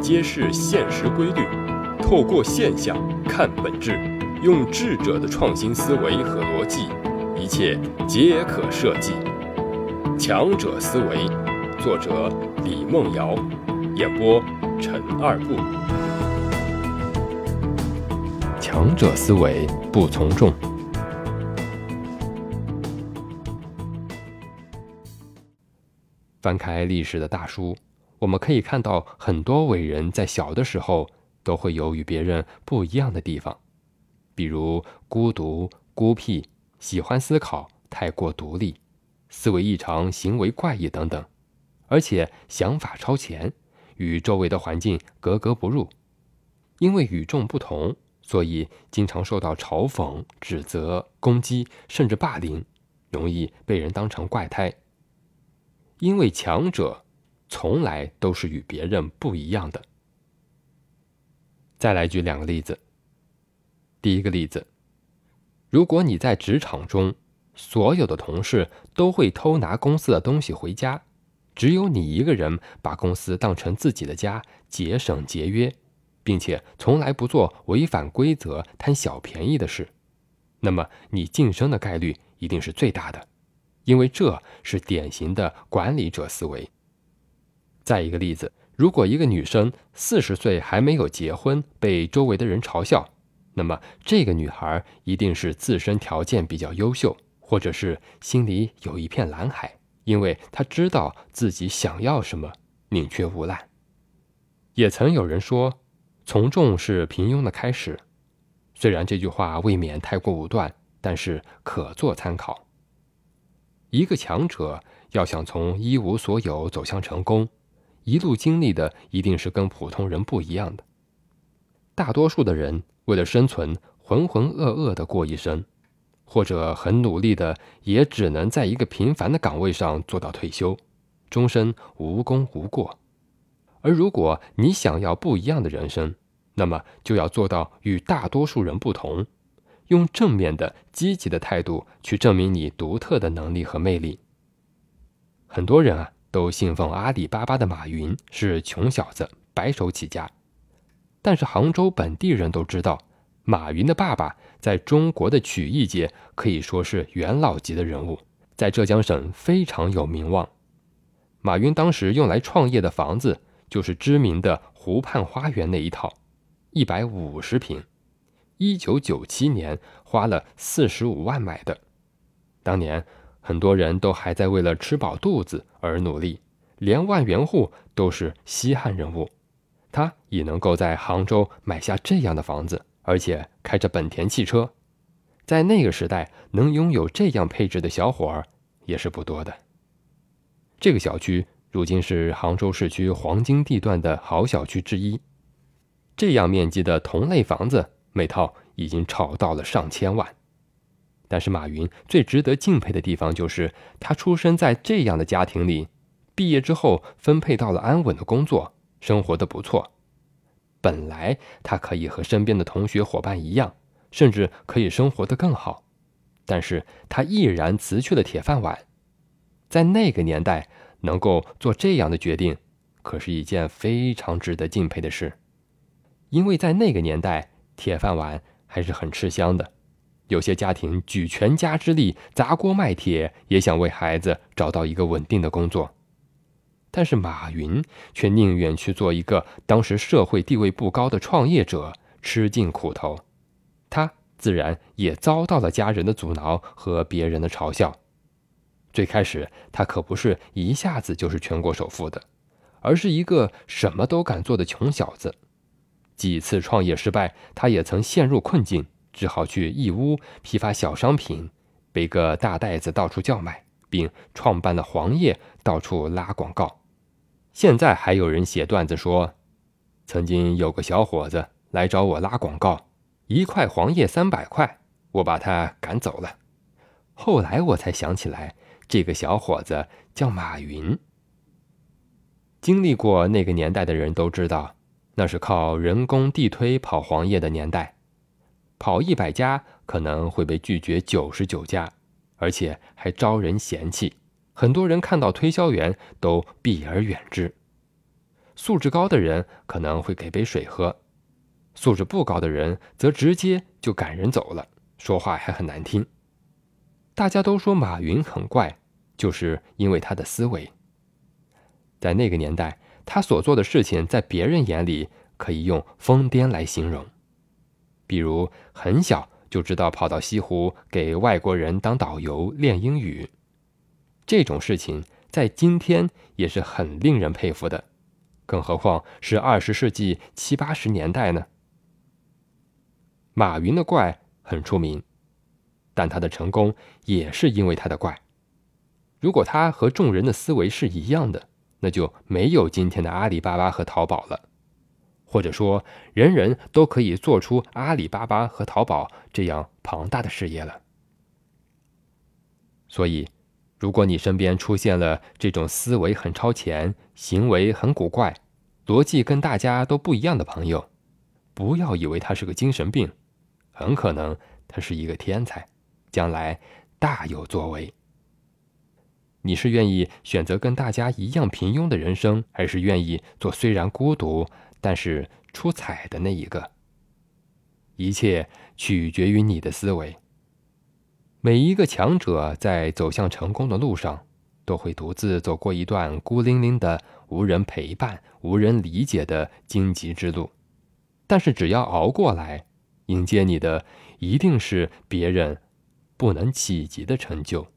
揭示现实规律，透过现象看本质，用智者的创新思维和逻辑，一切皆可设计。强者思维，作者李梦瑶，演播陈二步。强者思维不从众。翻开历史的大书。我们可以看到，很多伟人在小的时候都会有与别人不一样的地方，比如孤独、孤僻、喜欢思考、太过独立、思维异常、行为怪异等等，而且想法超前，与周围的环境格格不入。因为与众不同，所以经常受到嘲讽、指责、攻击，甚至霸凌，容易被人当成怪胎。因为强者。从来都是与别人不一样的。再来举两个例子。第一个例子，如果你在职场中，所有的同事都会偷拿公司的东西回家，只有你一个人把公司当成自己的家，节省节约，并且从来不做违反规则、贪小便宜的事，那么你晋升的概率一定是最大的，因为这是典型的管理者思维。再一个例子，如果一个女生四十岁还没有结婚，被周围的人嘲笑，那么这个女孩一定是自身条件比较优秀，或者是心里有一片蓝海，因为她知道自己想要什么，宁缺毋滥。也曾有人说，从众是平庸的开始，虽然这句话未免太过武断，但是可做参考。一个强者要想从一无所有走向成功。一路经历的一定是跟普通人不一样的。大多数的人为了生存，浑浑噩噩的过一生，或者很努力的，也只能在一个平凡的岗位上做到退休，终身无功无过。而如果你想要不一样的人生，那么就要做到与大多数人不同，用正面的、积极的态度去证明你独特的能力和魅力。很多人啊。都信奉阿里巴巴的马云是穷小子，白手起家。但是杭州本地人都知道，马云的爸爸在中国的曲艺界可以说是元老级的人物，在浙江省非常有名望。马云当时用来创业的房子就是知名的湖畔花园那一套，一百五十平，一九九七年花了四十五万买的，当年。很多人都还在为了吃饱肚子而努力，连万元户都是稀罕人物。他也能够在杭州买下这样的房子，而且开着本田汽车，在那个时代能拥有这样配置的小伙儿也是不多的。这个小区如今是杭州市区黄金地段的好小区之一，这样面积的同类房子每套已经炒到了上千万。但是马云最值得敬佩的地方就是，他出生在这样的家庭里，毕业之后分配到了安稳的工作，生活的不错。本来他可以和身边的同学伙伴一样，甚至可以生活的更好，但是他毅然辞去了铁饭碗。在那个年代，能够做这样的决定，可是一件非常值得敬佩的事，因为在那个年代，铁饭碗还是很吃香的。有些家庭举全家之力砸锅卖铁，也想为孩子找到一个稳定的工作，但是马云却宁愿去做一个当时社会地位不高的创业者，吃尽苦头。他自然也遭到了家人的阻挠和别人的嘲笑。最开始，他可不是一下子就是全国首富的，而是一个什么都敢做的穷小子。几次创业失败，他也曾陷入困境。只好去义乌批发小商品，背个大袋子到处叫卖，并创办了黄页，到处拉广告。现在还有人写段子说，曾经有个小伙子来找我拉广告，一块黄页三百块，我把他赶走了。后来我才想起来，这个小伙子叫马云。经历过那个年代的人都知道，那是靠人工地推跑黄页的年代。跑一百家可能会被拒绝九十九家，而且还招人嫌弃，很多人看到推销员都避而远之。素质高的人可能会给杯水喝，素质不高的人则直接就赶人走了，说话还很难听。大家都说马云很怪，就是因为他的思维。在那个年代，他所做的事情在别人眼里可以用疯癫来形容，比如很小就知道跑到西湖给外国人当导游练英语，这种事情在今天也是很令人佩服的。更何况是二十世纪七八十年代呢？马云的怪很出名，但他的成功也是因为他的怪。如果他和众人的思维是一样的，那就没有今天的阿里巴巴和淘宝了，或者说，人人都可以做出阿里巴巴和淘宝这样庞大的事业了。所以。如果你身边出现了这种思维很超前、行为很古怪、逻辑跟大家都不一样的朋友，不要以为他是个精神病，很可能他是一个天才，将来大有作为。你是愿意选择跟大家一样平庸的人生，还是愿意做虽然孤独但是出彩的那一个？一切取决于你的思维。每一个强者在走向成功的路上，都会独自走过一段孤零零的、无人陪伴、无人理解的荆棘之路。但是，只要熬过来，迎接你的一定是别人不能企及的成就。